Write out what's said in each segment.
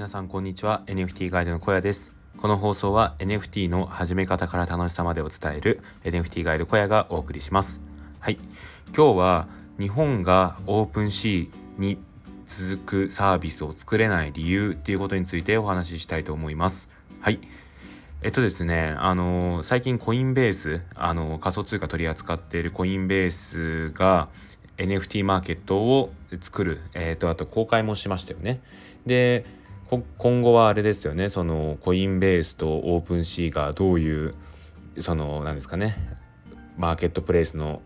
皆さんこんにちは。NFT ガイドの小屋です。この放送は NFT の始め方から楽しさまでを伝える NFT ガイド小屋がお送りします。はい。今日は日本がオープンシーに続くサービスを作れない理由っていうことについてお話ししたいと思います。はい。えっとですね、あの最近コインベース、あの仮想通貨取り扱っているコインベースが NFT マーケットを作る、えっと、あと公開もしましたよね。で、今後はあれですよね、そのコインベースとオープンシーがどういう、その、なんですかね、マーケットプレイスの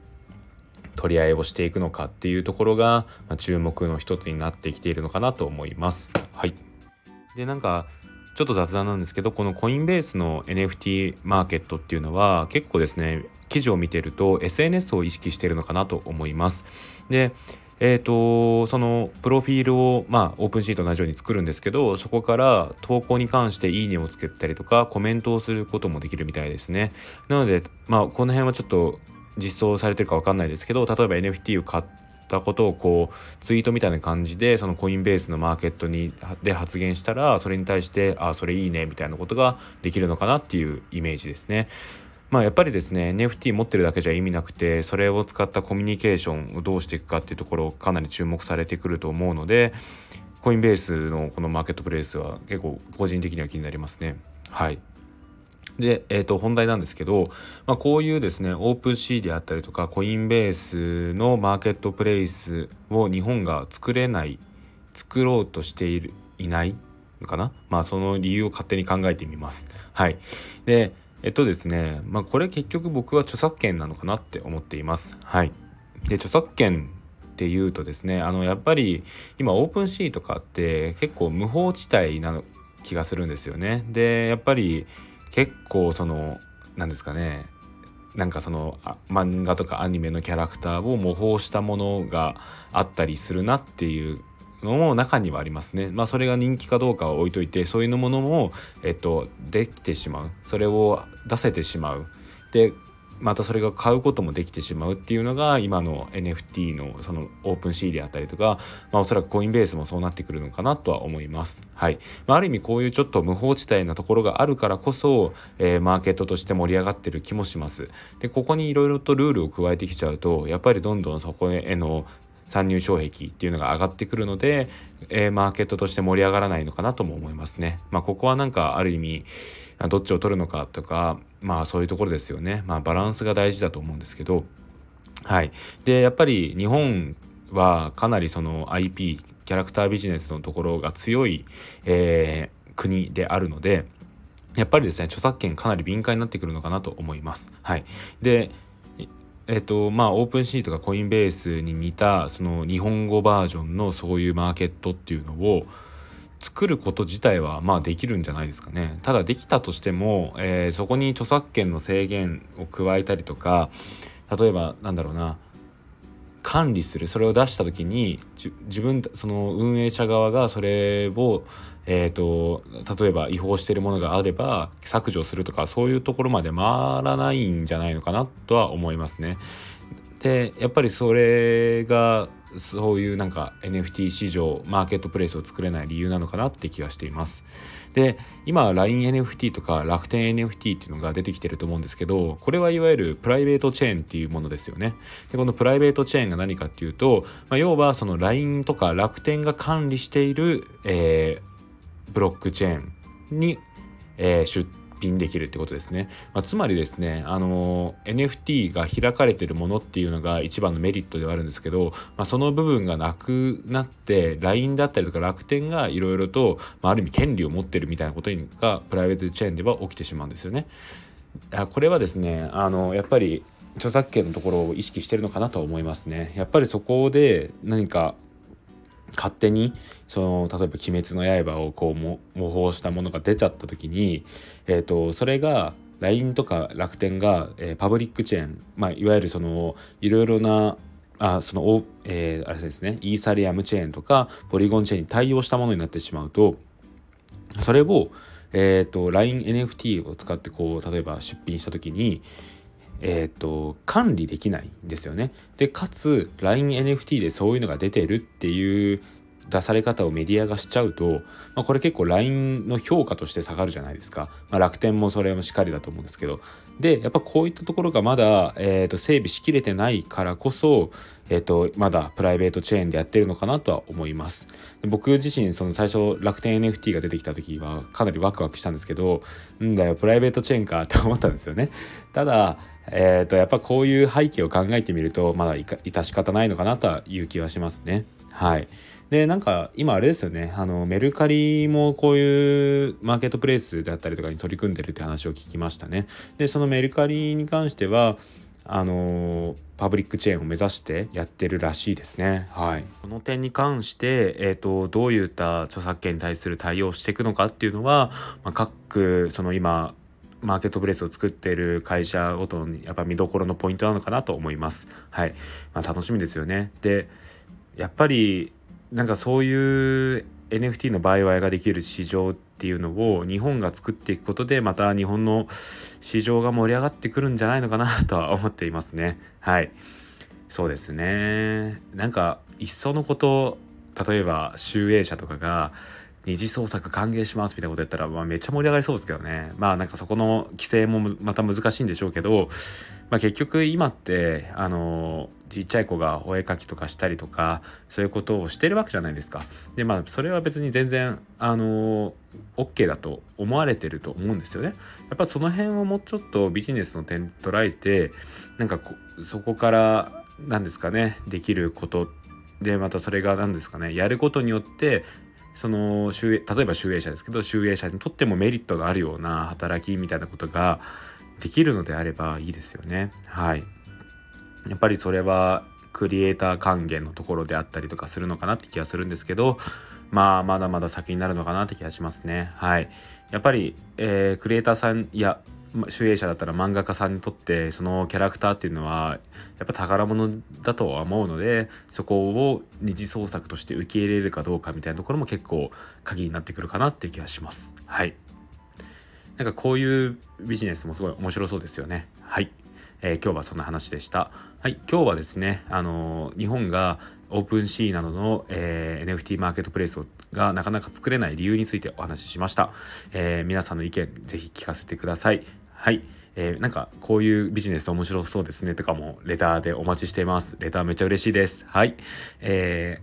取り合いをしていくのかっていうところが、まあ、注目の一つになってきているのかなと思います。はい。で、なんか、ちょっと雑談なんですけどこのコインベースの NFT マーケットっていうのは結構ですね記事を見てると SNS を意識しているのかなと思います。でえーと、そのプロフィールを、まあ、オープンシート同じように作るんですけどそこから投稿に関して「いいね」をつけたりとかコメントをすることもできるみたいですね。なので、まあ、この辺はちょっと実装されてるか分かんないですけど例えば NFT を買ったことをこうツイートみたいな感じでそのコインベースのマーケットにで発言したらそれに対してあそれいいねみたいなことができるのかなっていうイメージですね。まあやっぱりですね NFT 持ってるだけじゃ意味なくてそれを使ったコミュニケーションをどうしていくかっていうところかなり注目されてくると思うのでコインベースのこのマーケットプレイスは結構個人的には気になりますね。はいで、えー、と本題なんですけど、まあ、こういうですねオープンシーであったりとかコインベースのマーケットプレイスを日本が作れない作ろうとしているいないのかな？まあその理由を勝手に考えてみます。はい。でえっとですねまあこれ結局僕は著作権なのかなって思っています。はい。で著作権っていうとですねあのやっぱり今オープンシーとかって結構無法地帯な気がするんですよね。でやっぱり結構その何ですかねなんかその漫画とかアニメのキャラクターを模倣したものがあったりするなっていうのも中にはありますね。まあそれが人気かどうかは置いといてそういうものも、えっと、できてしまうそれを出せてしまう。でまたそれが買うこともできてしまうっていうのが今の NFT のそのオープンシーであったりとか、まあ、おそらくコインベースもそうなってくるのかなとは思います。はい。まあ、ある意味こういうちょっと無法地帯なところがあるからこそ、えー、マーケットとして盛り上がってる気もします。で、ここにいろいろとルールを加えてきちゃうと、やっぱりどんどんそこへの参入障壁っていうのが上がってくるので、えー、マーケットとして盛り上がらないのかなとも思いますね。まあ、ここはなんかある意味どっちを取るのかとかまあそういうところですよね。まあバランスが大事だと思うんですけどはいでやっぱり日本はかなりその IP キャラクタービジネスのところが強い、えー、国であるのでやっぱりですね著作権かなり敏感になってくるのかなと思います。はい、でえっとまあオープンシートがコインベースに似たその日本語バージョンのそういうマーケットっていうのを作ること自体はまあできるんじゃないですかね。ただできたとしても、えー、そこに著作権の制限を加えたりとか例えばなんだろうな管理するそれを出した時に自分その運営者側がそれをえーと、例えば違法しているものがあれば削除するとかそういうところまで回らないんじゃないのかなとは思いますね。でやっぱりそれがそういうなんか NFT 市場マーケットプレイスを作れない理由なのかなって気がしています。で今 LINENFT とか楽天 NFT っていうのが出てきてると思うんですけどこれはいわゆるプライベートチェーンっていうものですよね。でこのプライベートチェーンが何かっていうと、まあ、要はその LINE とか楽天が管理している、えー、ブロックチェーンに、えー、出品できるってことですね。まあ、つまりですね、あの NFT が開かれてるものっていうのが一番のメリットではあるんですけど、まあ、その部分がなくなって LINE だったりとか楽天がいろいろと、まあ、ある意味権利を持ってるみたいなことがプライベートチェーンでは起きてしまうんですよね。これはですねあのやっぱり著作権のところを意識してるのかなと思いますね。やっぱりそこで何か勝手にその例えば「鬼滅の刃」をこう模倣したものが出ちゃった時に、えーと、それが LINE とか楽天が、えー、パブリックチェーン、まあ、いわゆるそのいろいろなあその、えー、あれですねイーサリアムチェーンとかポリゴンチェーンに対応したものになってしまうとそれを、えーと、LINENFT を使ってこう例えば出品した時にえーと、管理できないんですよね。でかつ LINENFT でそういうのが出てるっていう出され方をメディアがしちゃうと、まあ、これ結構 LINE の評価として下がるじゃないですか、まあ、楽天もそれもしっかりだと思うんですけど。でやっぱこういったところがまだ、えー、と整備しきれてないからこそ、えー、とまだプライベートチェーンでやってるのかなとは思います。僕自身その最初楽天 NFT が出てきた時はかなりワクワクしたんですけどんだよプライベートチェーンかって思ったんですよね。ただえー、とやっぱこういう背景を考えてみるとまだ致し方ないのかなという気はしますね。はい。でなんか今あれですよね。あのメルカリもこういうマーケットプレイスであったりとかに取り組んでるって話を聞きましたね。でそのメルカリに関してはあのパブリックチェーンを目指してやってるらしいですね。はい、この点に関して、えーと、どういった著作権に対する対応をしていくのかっていうのは、まあ、各その今マーケットプレイスを作っている会社ごとにやっぱ見どころのポイントなのかなと思います。はい、まあ、楽しみですよね。でやっぱりなんかそういう NFT の売買ができる市場っていうのを日本が作っていくことでまた日本の市場が盛り上がってくるんじゃないのかなとは思っていますね。はい。そうですね。なんかいっそのこと例えば集英社とかが二次創作歓迎しますみたいなことやったら、まあ、めっちゃ盛り上がりそうですけどねまあなんかそこの規制もまた難しいんでしょうけど、まあ、結局今ってあのちっちゃい子がお絵描きとかしたりとかそういうことをしてるわけじゃないですか。でまあそれは別に全然あの OK だと思われてると思うんですよね。やっぱその辺をもうちょっとビジネスの点捉えてなんかそこから何ですかねできることでまたそれが何ですかねやることによってその例えば集英社ですけど集英社にとってもメリットがあるような働きみたいなことができるのであればいいですよね。はい。やっぱりそれはクリエイター還元のところであったりとかするのかなって気がするんですけど、まあまだまだ先になるのかなって気がしますね。はい。やっぱり、えー、クリエイターさんや集英社だったら漫画家さんにとってそのキャラクターっていうのはやっぱ宝物だとは思うのでそこを二次創作として受け入れるかどうかみたいなところも結構鍵になってくるかなっていう気がします。はい。なんかこういうビジネスもすごい面白そうですよね。はい。えー、今日はそんな話でした。はい。今日はですね、あのー、日本がオープンシーなどの、えー、NFT マーケットプレイスがなかなか作れない理由についてお話ししました。え、皆さんの意見ぜひ聞かせてください。はい。えー、なんかこういうビジネス面白そうですねとかもレターでお待ちしています。レターめっちゃ嬉しいです。はい。え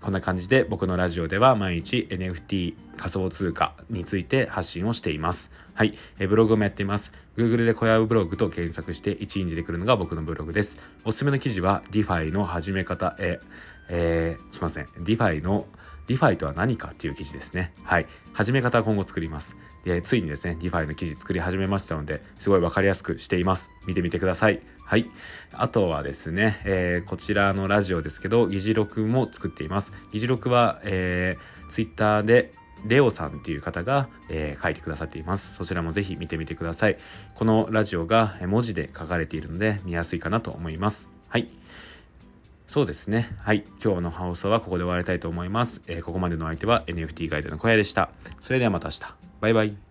ー、こんな感じで僕のラジオでは毎日 NFT 仮想通貨について発信をしています。はい。えブログもやっています。Google で小籔ブログと検索して1位に出てくるのが僕のブログです。おすすめの記事は DeFi の始め方、ええー、すいません。DeFi の DeFi とは何かっていう記事ですね。はい。始め方は今後作ります。で、ついにですね、DeFi の記事作り始めましたので、すごいわかりやすくしています。見てみてください。はい。あとはですね、えー、こちらのラジオですけど、議事録も作っています。議事録は、えー、Twitter でレオさんっていう方が、えー、書いてくださっています。そちらもぜひ見てみてください。このラジオが文字で書かれているので見やすいかなと思います。はい。そうですね。はい。今日の放送はここで終わりたいと思います。えー、ここまでの相手は NFT ガイドの小屋でした。それではまた明日。バイバイ。